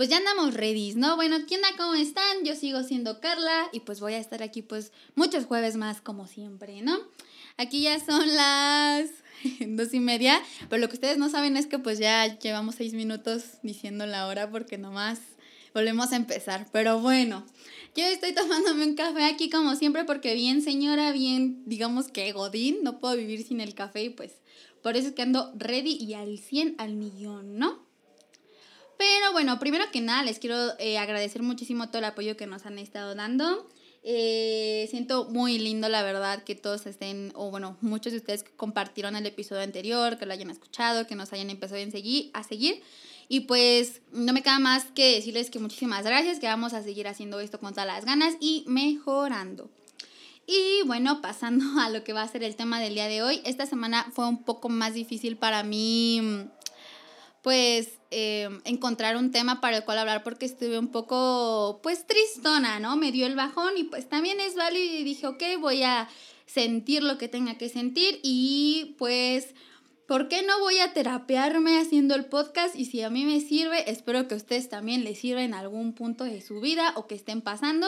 pues ya andamos ready, ¿no? Bueno, ¿qué onda? ¿Cómo están? Yo sigo siendo Carla y pues voy a estar aquí pues muchos jueves más como siempre, ¿no? Aquí ya son las dos y media, pero lo que ustedes no saben es que pues ya llevamos seis minutos diciendo la hora porque nomás volvemos a empezar. Pero bueno, yo estoy tomándome un café aquí como siempre porque bien señora, bien digamos que godín, no puedo vivir sin el café y pues por eso es que ando ready y al 100 al millón, ¿no? Pero bueno, primero que nada les quiero eh, agradecer muchísimo todo el apoyo que nos han estado dando. Eh, siento muy lindo, la verdad, que todos estén, o bueno, muchos de ustedes que compartieron el episodio anterior, que lo hayan escuchado, que nos hayan empezado a seguir, a seguir. Y pues no me queda más que decirles que muchísimas gracias, que vamos a seguir haciendo esto con todas las ganas y mejorando. Y bueno, pasando a lo que va a ser el tema del día de hoy, esta semana fue un poco más difícil para mí, pues, eh, encontrar un tema para el cual hablar porque estuve un poco, pues, tristona, ¿no? Me dio el bajón y pues también es válido y dije, ok, voy a sentir lo que tenga que sentir y pues... ¿Por qué no voy a terapearme haciendo el podcast? Y si a mí me sirve, espero que a ustedes también les sirva en algún punto de su vida o que estén pasando.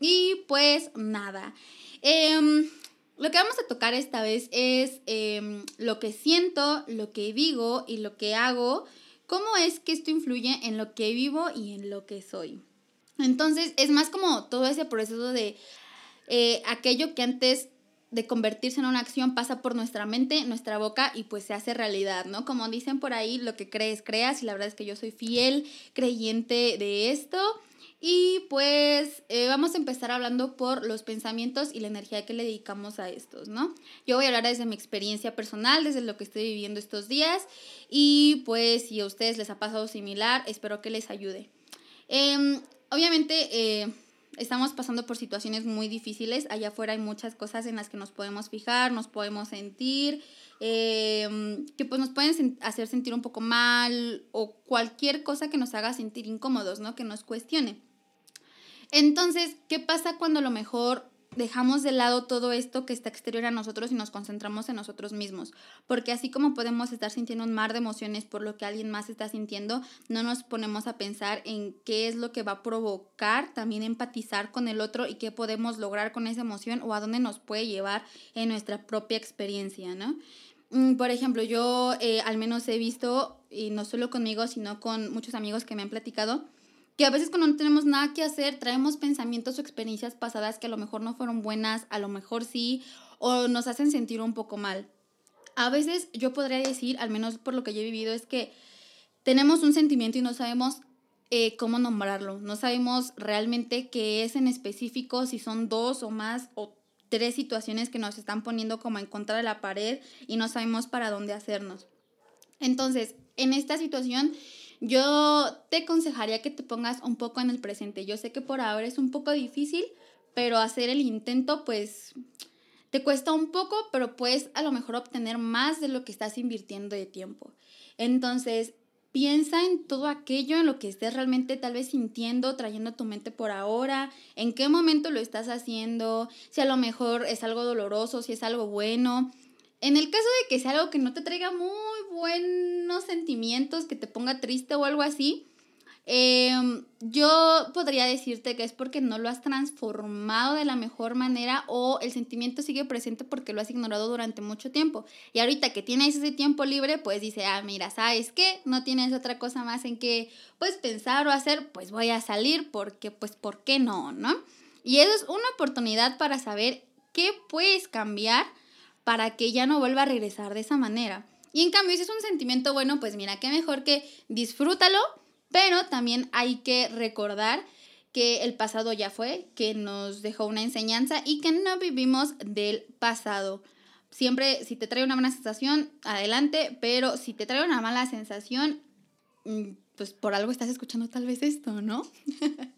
Y pues nada. Em, lo que vamos a tocar esta vez es em, lo que siento, lo que digo y lo que hago. ¿Cómo es que esto influye en lo que vivo y en lo que soy? Entonces, es más como todo ese proceso de eh, aquello que antes de convertirse en una acción pasa por nuestra mente, nuestra boca y pues se hace realidad, ¿no? Como dicen por ahí, lo que crees, creas y la verdad es que yo soy fiel creyente de esto. Y pues eh, vamos a empezar hablando por los pensamientos y la energía que le dedicamos a estos, ¿no? Yo voy a hablar desde mi experiencia personal, desde lo que estoy viviendo estos días y pues si a ustedes les ha pasado similar, espero que les ayude. Em, obviamente eh, estamos pasando por situaciones muy difíciles, allá afuera hay muchas cosas en las que nos podemos fijar, nos podemos sentir, em, que pues nos pueden hacer sentir un poco mal o cualquier cosa que nos haga sentir incómodos, ¿no? Que nos cuestione. Entonces, ¿qué pasa cuando a lo mejor dejamos de lado todo esto que está exterior a nosotros y nos concentramos en nosotros mismos? Porque así como podemos estar sintiendo un mar de emociones por lo que alguien más está sintiendo, no nos ponemos a pensar en qué es lo que va a provocar también empatizar con el otro y qué podemos lograr con esa emoción o a dónde nos puede llevar en nuestra propia experiencia, ¿no? Mm, por ejemplo, yo eh, al menos he visto, y no solo conmigo, sino con muchos amigos que me han platicado, que a veces cuando no tenemos nada que hacer, traemos pensamientos o experiencias pasadas que a lo mejor no fueron buenas, a lo mejor sí, o nos hacen sentir un poco mal. A veces yo podría decir, al menos por lo que yo he vivido, es que tenemos un sentimiento y no sabemos eh, cómo nombrarlo, no sabemos realmente qué es en específico, si son dos o más o tres situaciones que nos están poniendo como en contra de la pared y no sabemos para dónde hacernos. Entonces, en esta situación yo te aconsejaría que te pongas un poco en el presente. Yo sé que por ahora es un poco difícil, pero hacer el intento pues te cuesta un poco, pero puedes a lo mejor obtener más de lo que estás invirtiendo de tiempo. Entonces, piensa en todo aquello en lo que estés realmente tal vez sintiendo, trayendo a tu mente por ahora, en qué momento lo estás haciendo, si a lo mejor es algo doloroso, si es algo bueno. En el caso de que sea algo que no te traiga muy buenos sentimientos, que te ponga triste o algo así, em, yo podría decirte que es porque no lo has transformado de la mejor manera o el sentimiento sigue presente porque lo has ignorado durante mucho tiempo. Y ahorita que tienes ese tiempo libre, pues dice, ah, mira, ¿sabes qué? No tienes otra cosa más en que pues pensar o hacer, pues voy a salir porque pues ¿por qué no? ¿No? Y eso es una oportunidad para saber qué puedes cambiar para que ya no vuelva a regresar de esa manera. Y en cambio, si es un sentimiento bueno, pues mira, qué mejor que disfrútalo, pero también hay que recordar que el pasado ya fue, que nos dejó una enseñanza y que no vivimos del pasado. Siempre, si te trae una buena sensación, adelante, pero si te trae una mala sensación, mm, pues por algo estás escuchando tal vez esto, ¿no?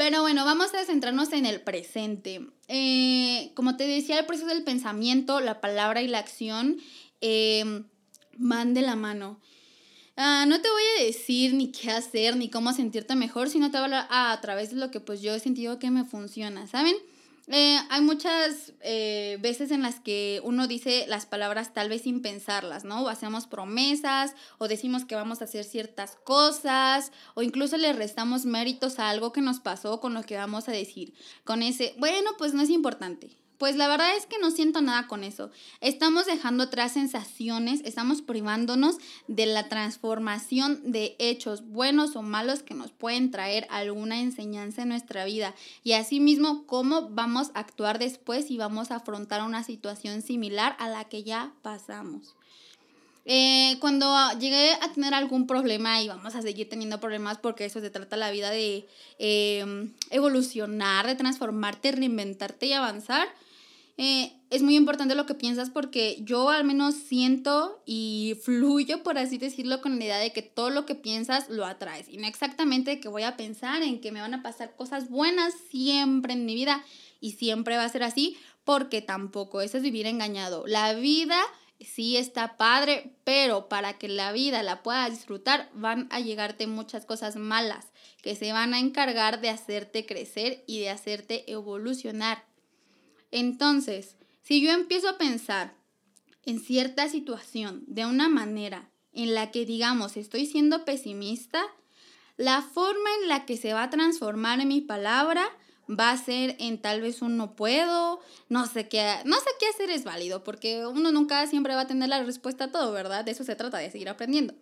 Pero bueno, vamos a centrarnos en el presente. Eh, como te decía, el proceso del pensamiento, la palabra y la acción eh, van de la mano. Ah, no te voy a decir ni qué hacer ni cómo sentirte mejor, sino te voy a hablar a, través de lo que pues yo he sentido que me funciona, ¿saben? Eh, hay muchas eh, veces en las que uno dice las palabras tal vez sin pensarlas, ¿no? O hacemos promesas, o decimos que vamos a hacer ciertas cosas, o incluso le restamos méritos a algo que nos pasó con lo que vamos a decir. Con ese, bueno, pues no es importante. Pues la verdad es que no siento nada con eso. Estamos dejando atrás sensaciones, estamos privándonos de la transformación de hechos buenos o malos que nos pueden traer alguna enseñanza en nuestra vida. Y asimismo, cómo vamos a actuar después si vamos a afrontar una situación similar a la que ya pasamos. Eh, cuando llegué a tener algún problema y vamos a seguir teniendo problemas porque eso se trata la vida de eh, evolucionar, de transformarte, reinventarte y avanzar, eh, es muy importante lo que piensas porque yo al menos siento y fluyo, por así decirlo, con la idea de que todo lo que piensas lo atraes. Y no exactamente que voy a pensar en que me van a pasar cosas buenas siempre en mi vida y siempre va a ser así porque tampoco eso es vivir engañado. La vida sí está padre, pero para que la vida la puedas disfrutar van a llegarte muchas cosas malas que se van a encargar de hacerte crecer y de hacerte evolucionar. Entonces, si yo empiezo a pensar en cierta situación de una manera en la que digamos estoy siendo pesimista, la forma en la que se va a transformar en mi palabra va a ser en tal vez un no puedo, no sé qué, no sé qué hacer es válido, porque uno nunca siempre va a tener la respuesta a todo, ¿verdad? De eso se trata, de seguir aprendiendo.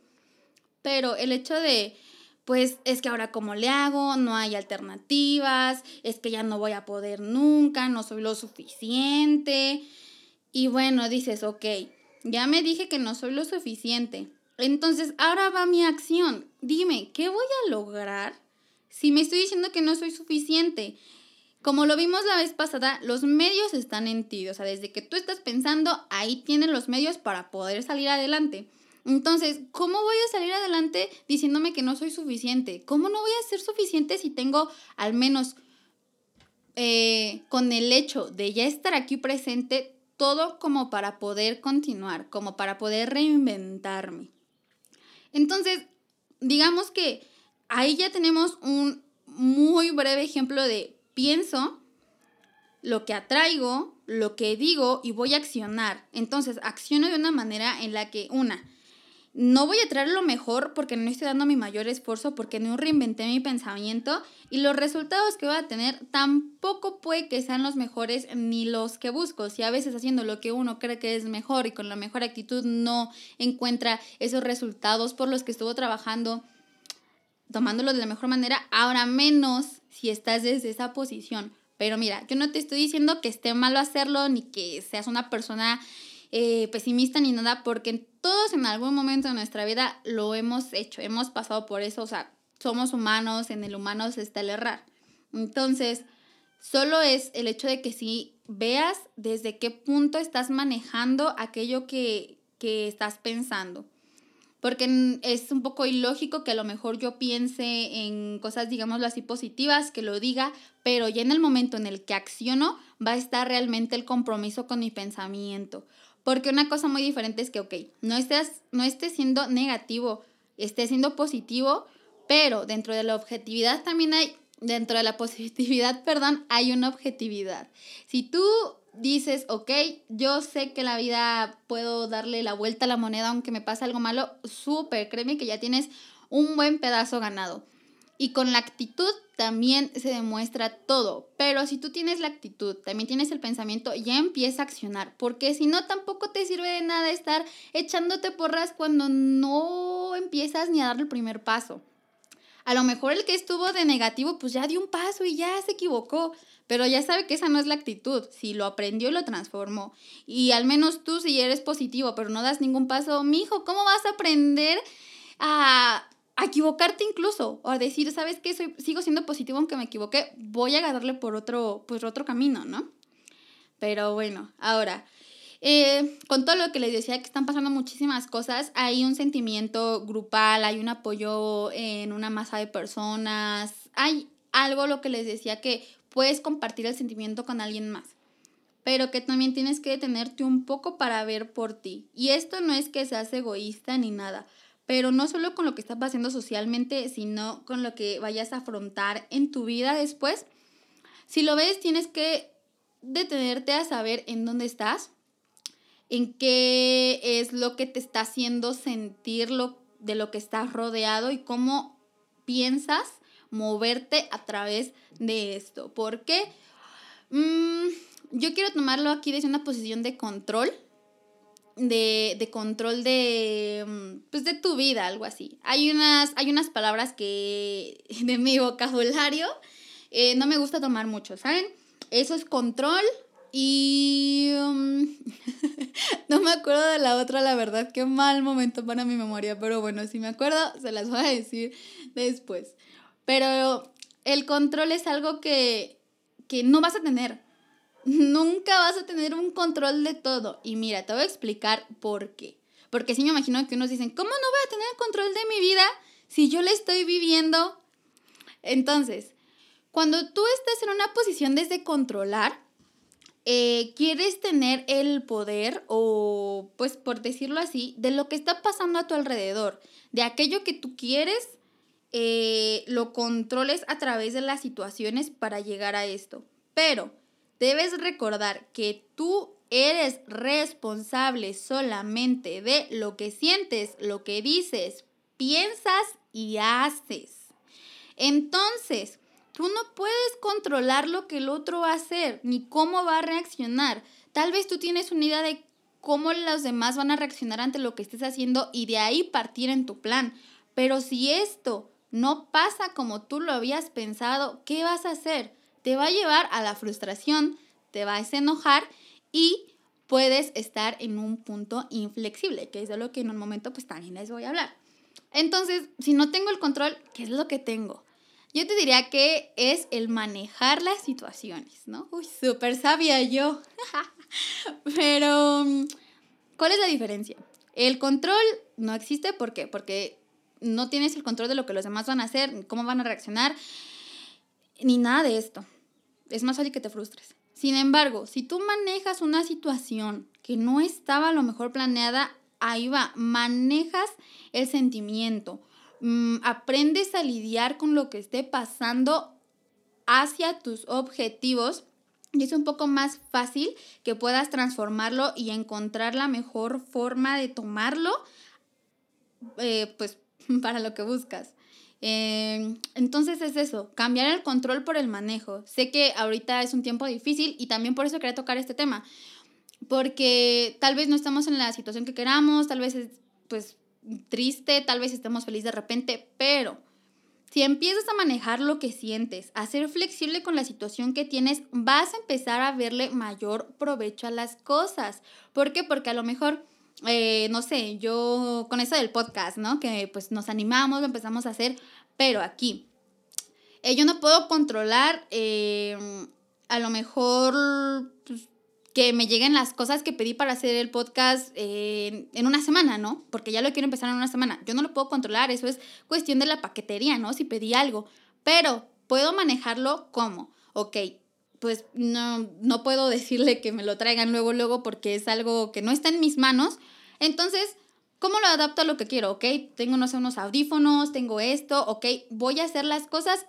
Pero el hecho de pues es que ahora cómo le hago, no hay alternativas, es que ya no voy a poder nunca, no soy lo suficiente. Y bueno, dices, ok, ya me dije que no soy lo suficiente. Entonces, ahora va mi acción. Dime, ¿qué voy a lograr si me estoy diciendo que no soy suficiente? Como lo vimos la vez pasada, los medios están en ti. O sea, desde que tú estás pensando, ahí tienes los medios para poder salir adelante. Entonces, ¿cómo voy a salir adelante diciéndome que no soy suficiente? ¿Cómo no voy a ser suficiente si tengo al menos eh, con el hecho de ya estar aquí presente todo como para poder continuar, como para poder reinventarme? Entonces, digamos que ahí ya tenemos un muy breve ejemplo de pienso, lo que atraigo, lo que digo y voy a accionar. Entonces, acciono de una manera en la que, una, no voy a traer lo mejor porque no estoy dando mi mayor esfuerzo, porque no reinventé mi pensamiento y los resultados que voy a tener tampoco puede que sean los mejores ni los que busco. Si a veces haciendo lo que uno cree que es mejor y con la mejor actitud no encuentra esos resultados por los que estuvo trabajando, tomándolo de la mejor manera, ahora menos si estás desde esa posición. Pero mira, yo no te estoy diciendo que esté malo hacerlo ni que seas una persona eh, pesimista ni nada, porque todos en algún momento de nuestra vida lo hemos hecho, hemos pasado por eso, o sea, somos humanos, en el humano se está el errar. Entonces, solo es el hecho de que si veas desde qué punto estás manejando aquello que, que estás pensando. Porque es un poco ilógico que a lo mejor yo piense en cosas, digámoslo así, positivas, que lo diga, pero ya en el momento en el que acciono va a estar realmente el compromiso con mi pensamiento. Porque una cosa muy diferente es que, ok, no estés, no siendo negativo, estés siendo positivo, pero dentro de la objetividad también hay, dentro de la positividad, perdón, hay una objetividad. Si tú dices, ok, yo sé que la vida puedo darle la vuelta a la moneda aunque me pase algo malo, súper, créeme que ya tienes un buen pedazo ganado. Y con la actitud también se demuestra todo. Pero si tú tienes la actitud, también tienes el pensamiento, ya empieza a accionar. Porque si no, tampoco te sirve de nada estar echándote porras cuando no empiezas ni a dar el primer paso. A lo mejor el que estuvo de negativo, pues ya dio un paso y ya se equivocó. Pero ya sabe que esa no es la actitud. Si lo aprendió y lo transformó. Y al menos tú, si eres positivo, pero no das ningún paso, mijo, ¿cómo vas a aprender a a equivocarte incluso, o a decir, ¿sabes qué? Soy, sigo siendo positivo aunque me equivoqué, voy a agarrarle por otro, pues, otro camino, ¿no? Pero bueno, ahora, eh, con todo lo que les decía que están pasando muchísimas cosas, hay un sentimiento grupal, hay un apoyo en una masa de personas, hay algo lo que les decía que puedes compartir el sentimiento con alguien más pero que también tienes que detenerte un poco para ver por ti. Y esto no es que seas egoísta ni nada, pero no solo con lo que está pasando socialmente, sino con lo que vayas a afrontar en tu vida después. Si lo ves, tienes que detenerte a saber en dónde estás, en qué es lo que te está haciendo sentir lo, de lo que estás rodeado y cómo piensas moverte a través de esto. Porque mm, yo quiero tomarlo aquí desde una posición de control. De, control de, mm, pues de tu vida, algo así. Hay unas, hay unas palabras que de mi vocabulario eh, no me gusta tomar mucho, ¿saben? Eso es control y... Um, no me acuerdo de la otra, la verdad, qué mal momento para mi memoria, pero bueno, si me acuerdo, se las voy a decir después. Pero el control es algo que, que no vas a tener. Nunca vas a tener un control de todo. Y mira, te voy a explicar por qué. Porque sí me imagino que unos dicen, ¿cómo no voy a tener control de mi vida si yo la estoy viviendo? Entonces, cuando tú estás en una posición desde controlar, eh, quieres tener el poder o, pues por decirlo así, de lo que está pasando a tu alrededor, de aquello que tú quieres, eh, lo controles a través de las situaciones para llegar a esto. Pero debes recordar que tú eres responsable solamente de lo que sientes, lo que dices, piensas y haces. Entonces, Tú no puedes controlar lo que el otro va a hacer, ni cómo va a reaccionar. Tal vez tú tienes una idea de cómo los demás van a reaccionar ante lo que estés haciendo y de ahí partir en tu plan. Pero si esto no pasa como tú lo habías pensado, ¿qué vas a hacer? Te va a llevar a la frustración, te vas a enojar y puedes estar en un punto inflexible, que es de lo que en un momento pues también les voy a hablar. Entonces, si no tengo el control, ¿qué es lo que tengo? Yo te diría que es el manejar las situaciones, ¿no? Uy, súper sabia yo. Pero, ¿cuál es la diferencia? El control no existe, ¿por qué? Porque no tienes el control de lo que los demás van a hacer, cómo van a reaccionar, ni nada de esto. Es más fácil que te frustres. Sin embargo, si tú manejas una situación que no estaba lo mejor planeada, ahí va, manejas el sentimiento, Mm, aprendes a lidiar con lo que esté pasando hacia tus objetivos y es un poco más fácil que puedas transformarlo y encontrar la mejor forma de tomarlo, eh, pues para lo que buscas. Em, entonces es eso, cambiar el control por el manejo. Sé que ahorita es un tiempo difícil y también por eso quería tocar este tema, porque tal vez no estamos en la situación que queramos, tal vez es, pues triste, tal vez estemos felices de repente, pero si empiezas a manejar lo que sientes, a ser flexible con la situación que tienes, vas a empezar a verle mayor provecho a las cosas. ¿Por qué? Porque a lo mejor, eh, no sé, yo con eso del podcast, ¿no? Que pues nos animamos, lo empezamos a hacer, pero aquí, eh, yo no puedo controlar, eh, a lo mejor, pues, que me lleguen las cosas que pedí para hacer el podcast en una semana, ¿no? Porque ya lo quiero empezar en una semana. Yo no lo puedo controlar, eso es cuestión de la paquetería, ¿no? Si pedí algo, pero puedo manejarlo como, ok, pues no, no puedo decirle que me lo traigan luego, luego, porque es algo que no está en mis manos. Entonces, ¿cómo lo adapto a lo que quiero? Ok, tengo, no sé, unos audífonos, tengo esto, ok, voy a hacer las cosas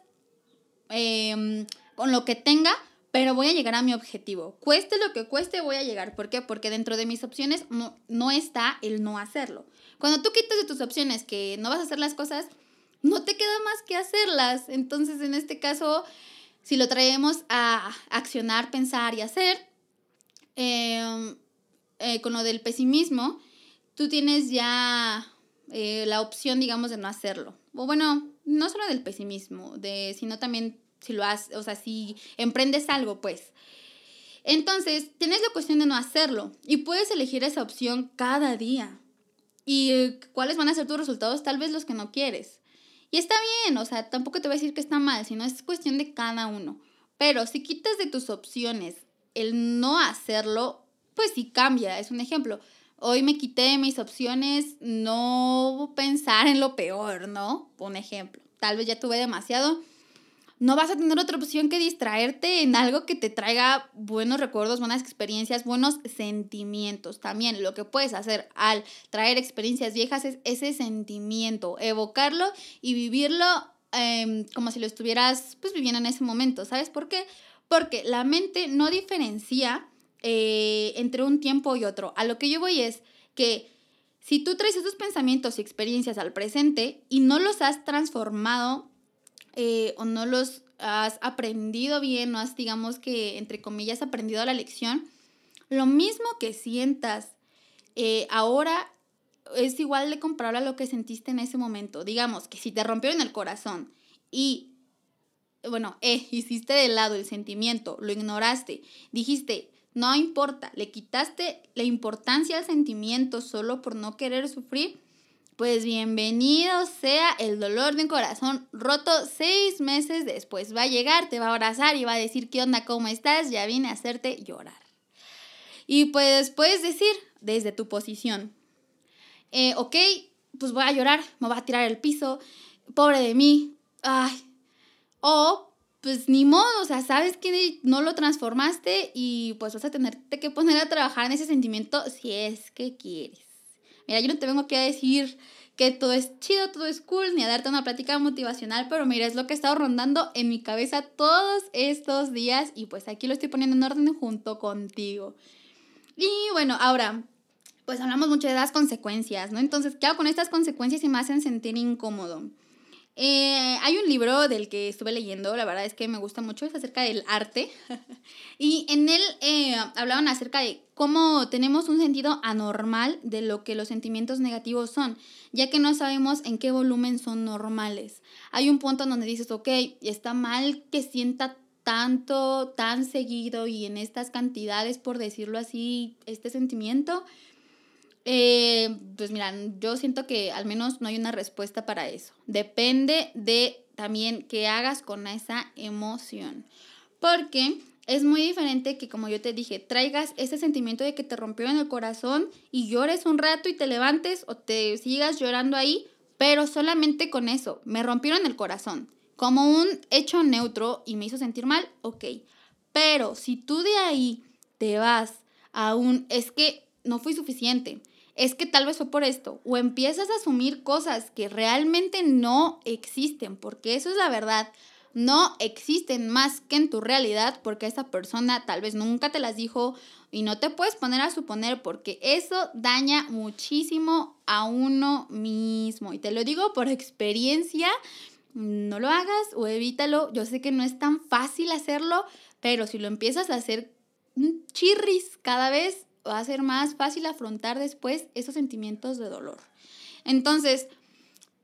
em, con lo que tenga, pero voy a llegar a mi objetivo. Cueste lo que cueste, voy a llegar. ¿Por qué? Porque dentro de mis opciones no, está el no hacerlo. Cuando tú quitas de tus opciones que no vas a hacer las cosas, no te queda más que hacerlas. Entonces, en este caso, si lo traemos a accionar, pensar y hacer, em, eh, con lo del pesimismo, tú tienes ya eh, la opción, digamos, de no hacerlo. O bueno, no solo del pesimismo, de, sino también si lo haces, o sea, si emprendes algo, pues. Entonces, tienes la cuestión de no hacerlo y puedes elegir esa opción cada día. ¿Y eh, cuáles van a ser tus resultados? Tal vez los que no quieres. Y está bien, o sea, tampoco te voy a decir que está mal, sino es cuestión de cada uno. Pero si quitas de tus opciones el no hacerlo, pues sí cambia. Es un ejemplo. Hoy me quité mis opciones no pensar en lo peor, ¿no? Un ejemplo. Tal vez ya tuve demasiado no vas a tener otra opción que distraerte en algo que te traiga buenos recuerdos, buenas experiencias, buenos sentimientos. También lo que puedes hacer al traer experiencias viejas es ese sentimiento, evocarlo y vivirlo em, como si lo estuvieras pues viviendo en ese momento. ¿Sabes por qué? Porque la mente no diferencia eh, entre un tiempo y otro. A lo que yo voy es que si tú traes esos pensamientos y experiencias al presente y no los has transformado eh, o no los has aprendido bien, no has, digamos que, entre comillas, aprendido la lección, lo mismo que sientas eh, ahora es igual de comparable a lo que sentiste en ese momento. Digamos que si te rompieron el corazón y, bueno, eh, hiciste de lado el sentimiento, lo ignoraste, dijiste, no importa, le quitaste la importancia al sentimiento solo por no querer sufrir, pues bienvenido sea el dolor de un corazón roto seis meses después. Va a llegar, te va a abrazar y va a decir, ¿qué onda? ¿Cómo estás? Ya vine a hacerte llorar. Y pues puedes decir desde tu posición, eh, ok, pues voy a llorar, me voy a tirar el piso, pobre de mí, ay. O pues ni modo, o sea, sabes que no lo transformaste y pues vas a tenerte que poner a trabajar en ese sentimiento si es que quieres. Mira, yo no te vengo aquí a decir que todo es chido, todo es cool, ni a darte una plática motivacional, pero mira, es lo que he estado rondando en mi cabeza todos estos días y pues aquí lo estoy poniendo en orden junto contigo. Y bueno, ahora, pues hablamos mucho de las consecuencias, ¿no? Entonces, ¿qué hago con estas consecuencias y me hacen sentir incómodo? Eh, hay un libro del que estuve leyendo, la verdad es que me gusta mucho, es acerca del arte. y en él eh, hablaban acerca de cómo tenemos un sentido anormal de lo que los sentimientos negativos son, ya que no sabemos en qué volumen son normales. Hay un punto donde dices, ok, está mal que sienta tanto, tan seguido y en estas cantidades, por decirlo así, este sentimiento. Eh, pues mira, yo siento que al menos no hay una respuesta para eso. Depende de también qué hagas con esa emoción. Porque es muy diferente que, como yo te dije, traigas ese sentimiento de que te rompió en el corazón y llores un rato y te levantes o te sigas llorando ahí, pero solamente con eso, me rompieron el corazón. Como un hecho neutro y me hizo sentir mal, ok. Pero si tú de ahí te vas a un, es que no fui suficiente, es que tal vez fue por esto, o empiezas a asumir cosas que realmente no existen, porque eso es la verdad, no existen más que en tu realidad, porque esa persona tal vez nunca te las dijo y no te puedes poner a suponer, porque eso daña muchísimo a uno mismo. Y te lo digo por experiencia, no lo hagas o evítalo, yo sé que no es tan fácil hacerlo, pero si lo empiezas a hacer chirris cada vez, va a ser más fácil afrontar después esos sentimientos de dolor. Entonces,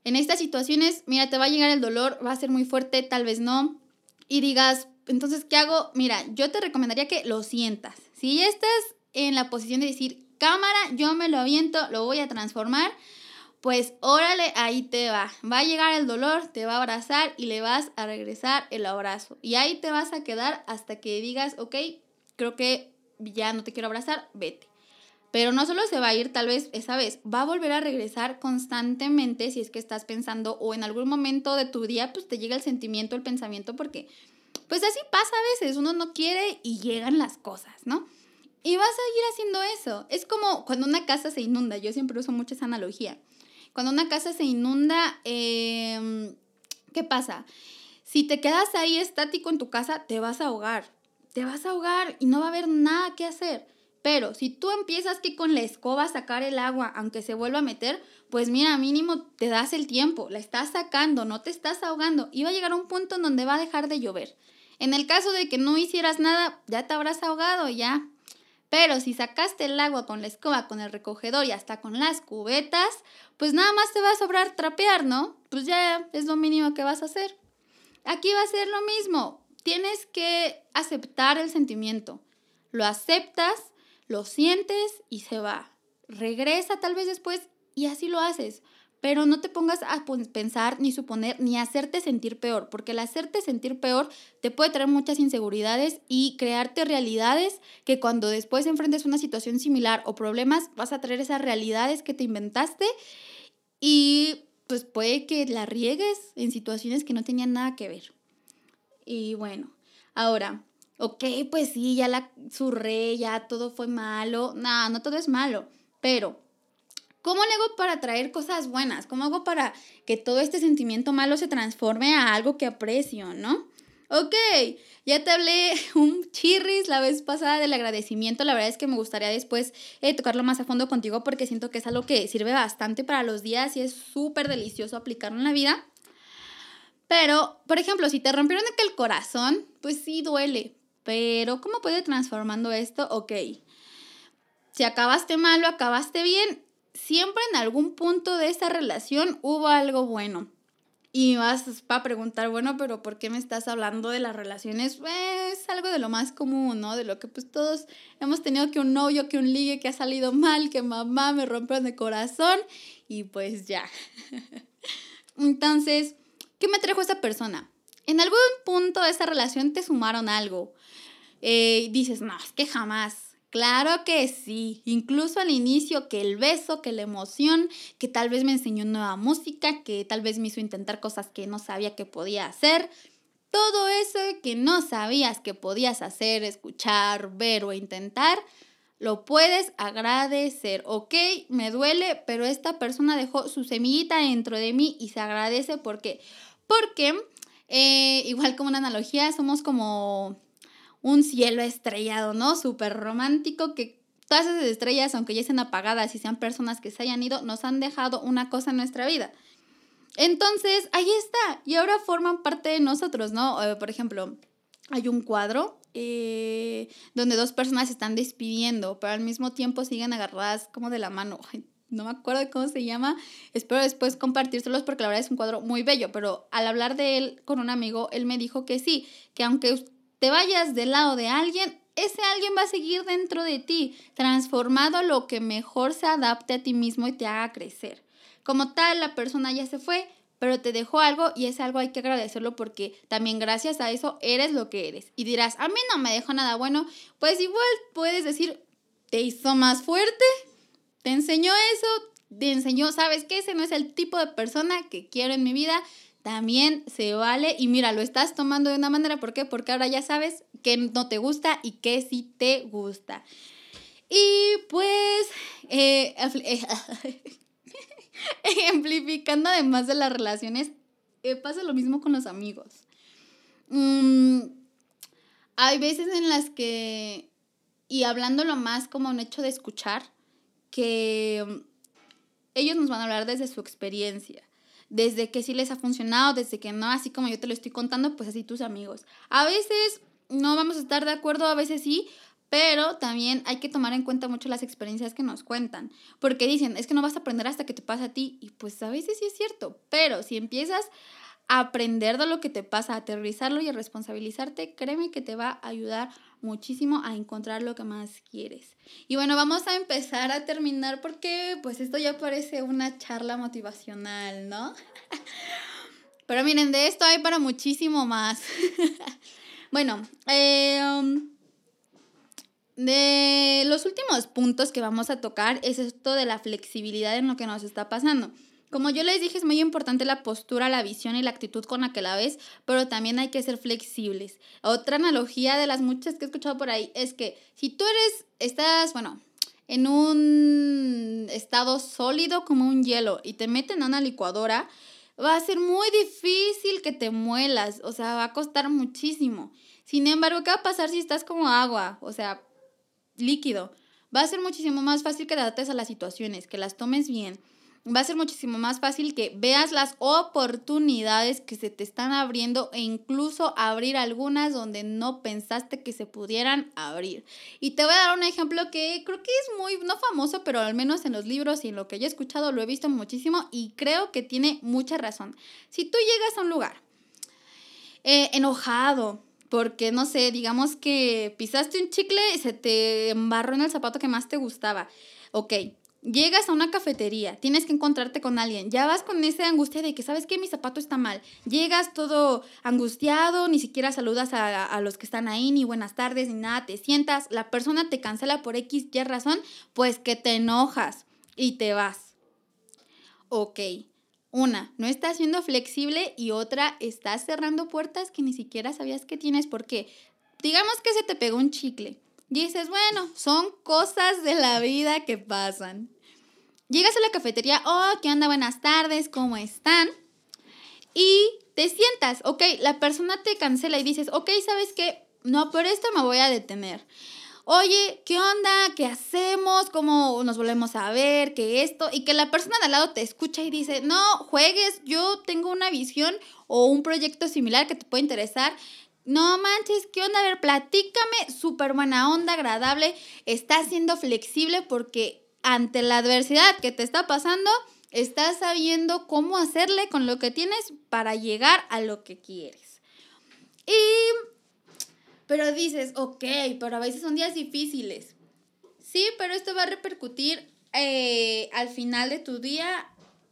en estas situaciones, mira, te va a llegar el dolor, va a ser muy fuerte, tal vez no, y digas, entonces, ¿qué hago? Mira, yo te recomendaría que lo sientas. Si estás en la posición de decir, cámara, yo me lo aviento, lo voy a transformar, pues órale, ahí te va. Va a llegar el dolor, te va a abrazar y le vas a regresar el abrazo. Y ahí te vas a quedar hasta que digas, ok, creo que ya no te quiero abrazar, vete. Pero no solo se va a ir tal vez esa vez, va a volver a regresar constantemente si es que estás pensando o en algún momento de tu día pues te llega el sentimiento, el pensamiento, porque pues así pasa a veces, uno no quiere y llegan las cosas, ¿no? Y vas a seguir haciendo eso. Es como cuando una casa se inunda, yo siempre uso mucho esa analogía. Cuando una casa se inunda, em, ¿qué pasa? Si te quedas ahí estático en tu casa, te vas a ahogar te vas a ahogar y no va a haber nada que hacer. Pero si tú empiezas que con la escoba a sacar el agua, aunque se vuelva a meter, pues mira, mínimo te das el tiempo, la estás sacando, no te estás ahogando y va a llegar un punto en donde va a dejar de llover. En el caso de que no hicieras nada, ya te habrás ahogado, ya. Pero si sacaste el agua con la escoba, con el recogedor y hasta con las cubetas, pues nada más te va a sobrar trapear, ¿no? Pues ya es lo mínimo que vas a hacer. Aquí va a ser lo mismo tienes que aceptar el sentimiento. Lo aceptas, lo sientes y se va. Regresa tal vez después y así lo haces. Pero no te pongas a pensar, ni suponer, ni hacerte sentir peor, porque el hacerte sentir peor te puede traer muchas inseguridades y crearte realidades que cuando después enfrentes una situación similar o problemas, vas a traer esas realidades que te inventaste y pues puede que la riegues en situaciones que no tenían nada que ver. Y bueno, ahora, ok, pues sí, ya la surré, ya todo fue malo. No, no todo es malo, pero ¿cómo le hago para traer cosas buenas? ¿Cómo hago para que todo este sentimiento malo se transforme a algo que aprecio, no? Ok, ya te hablé un chirris la vez pasada del agradecimiento. La verdad es que me gustaría después eh, tocarlo más a fondo contigo porque siento que es algo que sirve bastante para los días y es súper delicioso aplicarlo en la vida. Pero, por ejemplo, si te rompieron el corazón, pues sí duele. Pero, ¿cómo puede transformando esto? Ok. Si acabaste mal o acabaste bien, siempre en algún punto de esta relación hubo algo bueno. Y vas a preguntar, bueno, pero ¿por qué me estás hablando de las relaciones? Pues es algo de lo más común, ¿no? De lo que pues todos hemos tenido que un novio, que un ligue, que ha salido mal, que mamá me rompió de corazón y pues ya. Entonces, ¿qué me trajo esta persona? En algún punto de esa relación te sumaron algo. Eh, dices, no, es que jamás. Claro que sí, incluso al inicio que el beso, que la emoción, que tal vez me enseñó nueva música, que tal vez me hizo intentar cosas que no sabía que podía hacer. Todo eso que no sabías que podías hacer, escuchar, ver o intentar, lo puedes agradecer. Ok, me duele, pero esta persona dejó su semillita dentro de mí y se agradece porque, porque, eh, igual como una analogía, somos como un cielo estrellado, ¿no? Súper romántico que todas esas estrellas, aunque ya estén apagadas y sean personas que se hayan ido, nos han dejado una cosa en nuestra vida. Entonces, ahí está. Y ahora forman parte de nosotros, ¿no? Eh, por ejemplo, hay un cuadro eh, donde dos personas se están despidiendo, pero al mismo tiempo siguen agarradas como de la mano. no me acuerdo cómo se llama. Espero después compartírselos porque la verdad es un cuadro muy bello. Pero al hablar de él con un amigo, él me dijo que sí, que aunque te vayas del lado de alguien, ese alguien va a seguir dentro de ti, transformado a lo que mejor se adapte a ti mismo y te haga crecer. Como tal, la persona ya se fue, pero te dejó algo y ese algo hay que agradecerlo porque también gracias a eso eres lo que eres. Y dirás, a mí no me dejó nada bueno, pues igual puedes decir, te hizo más fuerte, te enseñó eso, te enseñó, sabes que ese no es el tipo de persona que quiero en mi vida, también se vale. Y mira, lo estás tomando de una manera, ¿por qué? Porque ahora ya sabes qué no te gusta y qué sí te gusta. Y pues, eh, ejemplificando además de las relaciones, eh, pasa lo mismo con los amigos. Mm, hay veces en las que, y hablándolo más como un hecho de escuchar, que ellos nos van a hablar desde su experiencia desde que sí les ha funcionado, desde que no, así como yo te lo estoy contando, pues así tus amigos. A veces no vamos a estar de acuerdo, a veces sí, pero también hay que tomar en cuenta mucho las experiencias que nos cuentan, porque dicen, es que no vas a aprender hasta que te pasa a ti, y pues a veces sí es cierto, pero si empiezas a aprender de lo que te pasa, a aterrizarlo y a responsabilizarte, créeme que te va a ayudar muchísimo a encontrar lo que más quieres. Y bueno, vamos a empezar a terminar porque pues esto ya parece una charla motivacional, ¿no? Pero miren, de esto hay para muchísimo más. bueno, em, de los últimos puntos que vamos a tocar es esto de la flexibilidad en lo que nos está pasando. Como yo les dije, es muy importante la postura, la visión y la actitud con la que la ves, pero también hay que ser flexibles. Otra analogía de las muchas que he escuchado por ahí es que si tú eres, estás, bueno, en un estado sólido como un hielo y te meten a una licuadora, va a ser muy difícil que te muelas, o sea, va a costar muchísimo. Sin embargo, ¿qué va a pasar si estás como agua, o sea, líquido? Va a ser muchísimo más fácil que te adaptes a las situaciones, que las tomes bien va a ser muchísimo más fácil que veas las oportunidades que se te están abriendo e incluso abrir algunas donde no pensaste que se pudieran abrir. Y te voy a dar un ejemplo que creo que es muy, no famoso, pero al menos en los libros y en lo que yo he escuchado lo he visto muchísimo y creo que tiene mucha razón. Si tú llegas a un lugar eh, enojado, porque no sé, digamos que pisaste un chicle y se te embarró en el zapato que más te gustaba. Ok, Llegas a una cafetería, tienes que encontrarte con alguien, ya vas con esa angustia de que sabes que mi zapato está mal. Llegas todo angustiado, ni siquiera saludas a, los que están ahí, ni buenas tardes, ni nada, te sientas, la persona te cancela por X, Y razón, pues que te enojas y te vas. Ok, una, no estás siendo flexible y otra, estás cerrando puertas que ni siquiera sabías que tienes. porque Digamos que se te pegó un chicle. Y dices, bueno, son cosas de la vida que pasan. Llegas a la cafetería, oh, ¿qué onda? Buenas tardes, ¿cómo están? Y te sientas, ok, la persona te cancela y dices, ok, ¿sabes qué? No, por esto me voy a detener. Oye, ¿qué onda? ¿Qué hacemos? ¿Cómo nos volvemos a ver? ¿Qué esto? Y que la persona de al lado te escucha y dice, no, juegues, yo tengo una visión o un proyecto similar que te puede interesar. No manches, ¿qué onda? A ver, platícame, súper buena onda, agradable, está siendo flexible porque ante la adversidad que te está pasando, estás sabiendo cómo hacerle con lo que tienes para llegar a lo que quieres. Y pero dices, ok, pero a veces son días difíciles. Sí, pero esto va a repercutir eh, al final de tu día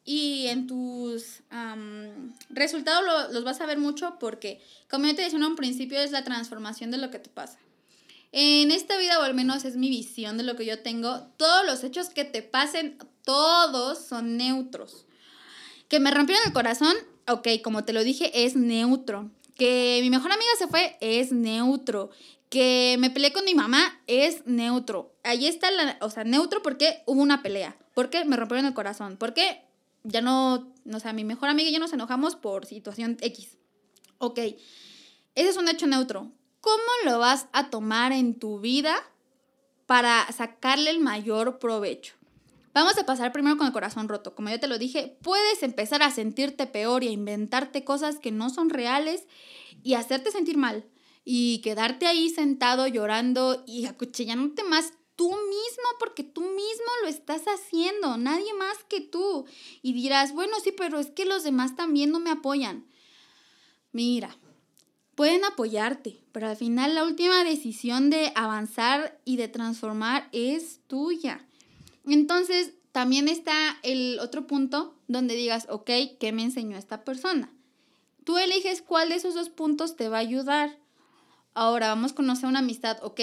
y en tus resultados los vas a ver mucho porque, como yo te decía en un principio, es la transformación de lo que te pasa. En esta vida, o al menos es mi visión de lo que yo tengo, todos los hechos que te pasen, todos son neutros. Que me rompieron el corazón, ok, como te lo dije, es neutro. Que mi mejor amiga se fue es neutro. Que me peleé con mi mamá es neutro. Ahí está la, o sea, neutro porque hubo una pelea. Porque me rompieron el corazón. Porque ya no, o sea, mi mejor amiga y yo nos enojamos por situación X. Ok, ese es un hecho neutro. ¿Cómo lo vas a tomar en tu vida para sacarle el mayor provecho? Vamos a pasar primero con el corazón roto. Como ya te lo dije, puedes empezar a sentirte peor y a inventarte cosas que no son reales y hacerte sentir mal y quedarte ahí sentado llorando y acuchillándote más tú mismo porque tú mismo lo estás haciendo, nadie más que tú. Y dirás, bueno, sí, pero es que los demás también no me apoyan. Mira, pueden apoyarte, pero al final la última decisión de avanzar y de transformar es tuya. Entonces, también está el otro punto donde digas, ok, ¿qué me enseñó esta persona? Tú eliges cuál de esos dos puntos te va a ayudar. Ahora vamos a conocer una amistad, ok.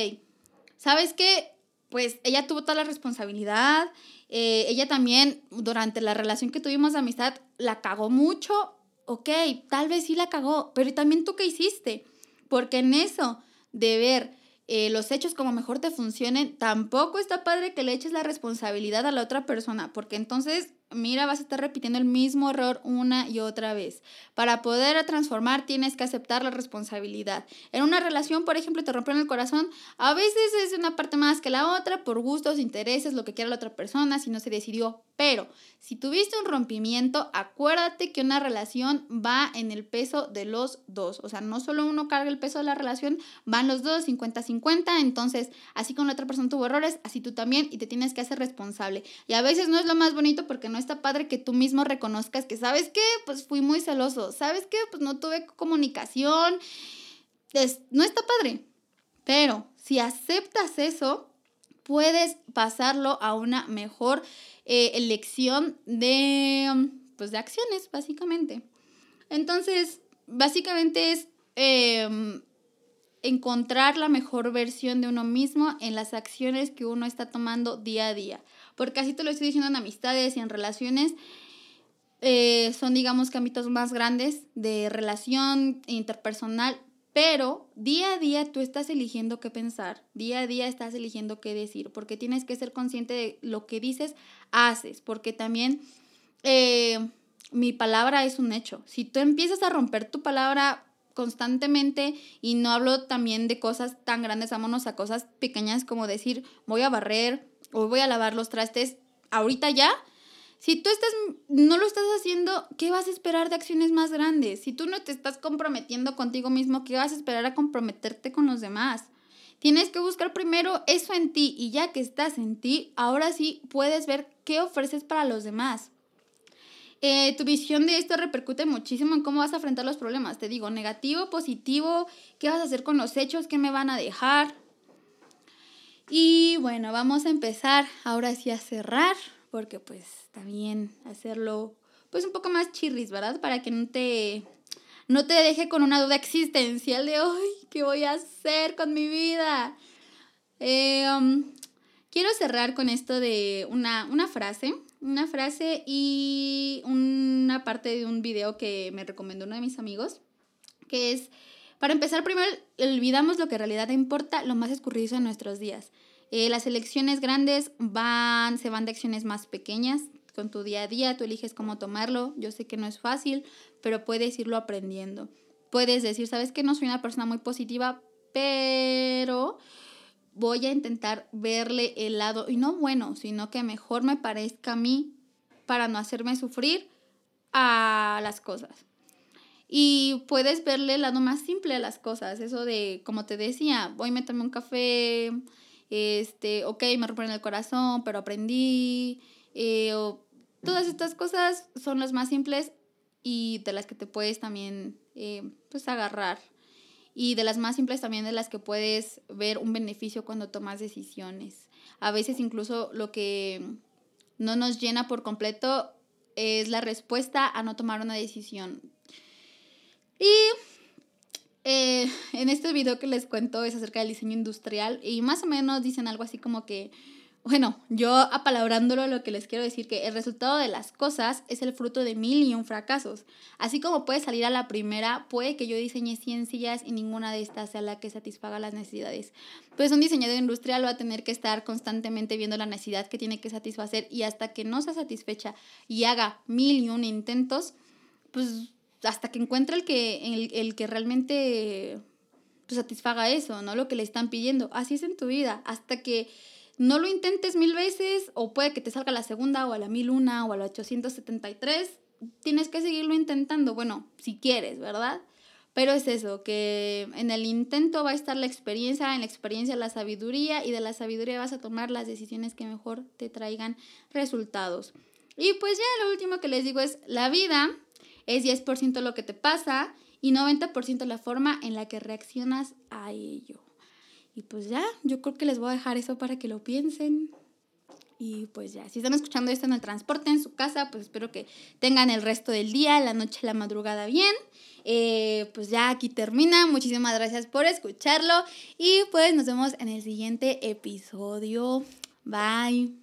¿Sabes qué? Pues ella tuvo toda la responsabilidad. Eh, ella también, durante la relación que tuvimos de amistad, la cagó mucho. Ok, tal vez sí la cagó, pero también tú qué hiciste? Porque en eso de ver eh, los hechos como mejor te funcionen, tampoco está padre que le eches la responsabilidad a la otra persona, porque entonces mira, vas a estar repitiendo el mismo error una y otra vez. Para poder transformar tienes que aceptar la responsabilidad. En una relación, por ejemplo, te rompieron el corazón, a veces es una parte más que la otra, por gustos, intereses, lo que quiera la otra persona, si no se decidió. Pero si tuviste un rompimiento, acuérdate que una relación va en el peso de los dos. O sea, no solo uno carga el peso de la relación, van los dos 50-50. Entonces, así como la otra persona tuvo errores, así tú también y te tienes que hacer responsable. Y a veces no es lo más bonito porque no está padre que tú mismo reconozcas que, ¿sabes qué? Pues fui muy celoso, ¿sabes qué? Pues no tuve comunicación, no está padre. Pero si aceptas eso, puedes pasarlo a una mejor eh, elección de, pues, de acciones, básicamente. Entonces, básicamente es em, encontrar la mejor versión de uno mismo en las acciones que uno está tomando día a día porque así te lo estoy diciendo en amistades y en relaciones, eh, son digamos que ámbitos más grandes de relación interpersonal, pero día a día tú estás eligiendo qué pensar, día a día estás eligiendo qué decir, porque tienes que ser consciente de lo que dices, haces, porque también eh, mi palabra es un hecho. Si tú empiezas a romper tu palabra constantemente y no hablo también de cosas tan grandes, vámonos a cosas pequeñas como decir voy a barrer, o voy a lavar los trastes ahorita ya, si tú estás, no lo estás haciendo, ¿qué vas a esperar de acciones más grandes? Si tú no te estás comprometiendo contigo mismo, ¿qué vas a esperar a comprometerte con los demás? Tienes que buscar primero eso en ti y ya que estás en ti, ahora sí puedes ver qué ofreces para los demás. Eh, tu visión de esto repercute muchísimo en cómo vas a enfrentar los problemas. Te digo, negativo, positivo, qué vas a hacer con los hechos, qué me van a dejar, y bueno, vamos a empezar ahora sí a cerrar, porque pues bien hacerlo pues un poco más chirris, ¿verdad? Para que no te, no te deje con una duda existencial de, hoy ¿qué voy a hacer con mi vida? Eh, um, quiero cerrar con esto de una, una frase, una frase y una parte de un video que me recomendó uno de mis amigos, que es para empezar, primero olvidamos lo que en realidad importa, lo más escurridizo de nuestros días. Eh, las elecciones grandes van, se van de acciones más pequeñas, con tu día a día, tú eliges cómo tomarlo. Yo sé que no es fácil, pero puedes irlo aprendiendo. Puedes decir, sabes que no soy una persona muy positiva, pero voy a intentar verle el lado, y no bueno, sino que mejor me parezca a mí para no hacerme sufrir a las cosas. Y puedes verle el lado más simple a las cosas, eso de, como te decía, voy a meterme un café, este, ok, me rompen el corazón, pero aprendí, eh, todas estas cosas son las más simples y de las que te puedes también, eh, pues, agarrar. Y de las más simples también de las que puedes ver un beneficio cuando tomas decisiones. A veces incluso lo que no nos llena por completo es la respuesta a no tomar una decisión. Y eh, en este video que les cuento es acerca del diseño industrial y más o menos dicen algo así como que, bueno, yo apalabrándolo lo que les quiero decir que el resultado de las cosas es el fruto de mil y un fracasos. Así como puede salir a la primera, puede que yo diseñe ciencias y ninguna de estas sea la que satisfaga las necesidades. Pues un diseñador industrial va a tener que estar constantemente viendo la necesidad que tiene que satisfacer y hasta que no sea satisfecha y haga mil y un intentos, pues hasta que encuentre el que, el, que realmente pues, satisfaga eso, ¿no? Lo que le están pidiendo. Así es en tu vida. Hasta que no lo intentes mil veces, o puede que te salga la segunda, o a la mil una, o a la 873, tienes que seguirlo intentando. Bueno, si quieres, ¿verdad? Pero es eso, que en el intento va a estar la experiencia, en la experiencia la sabiduría, y de la sabiduría vas a tomar las decisiones que mejor te traigan resultados. Y pues ya lo último que les digo es, la vida es 10% lo que te pasa y 90% la forma en la que reaccionas a ello. Y pues ya, yo creo que les voy a dejar eso para que lo piensen. Y pues ya, si están escuchando esto en el transporte, en su casa, pues espero que tengan el resto del día, la noche, la madrugada bien. Eh, pues ya aquí termina. Muchísimas gracias por escucharlo. Y pues nos vemos en el siguiente episodio. Bye.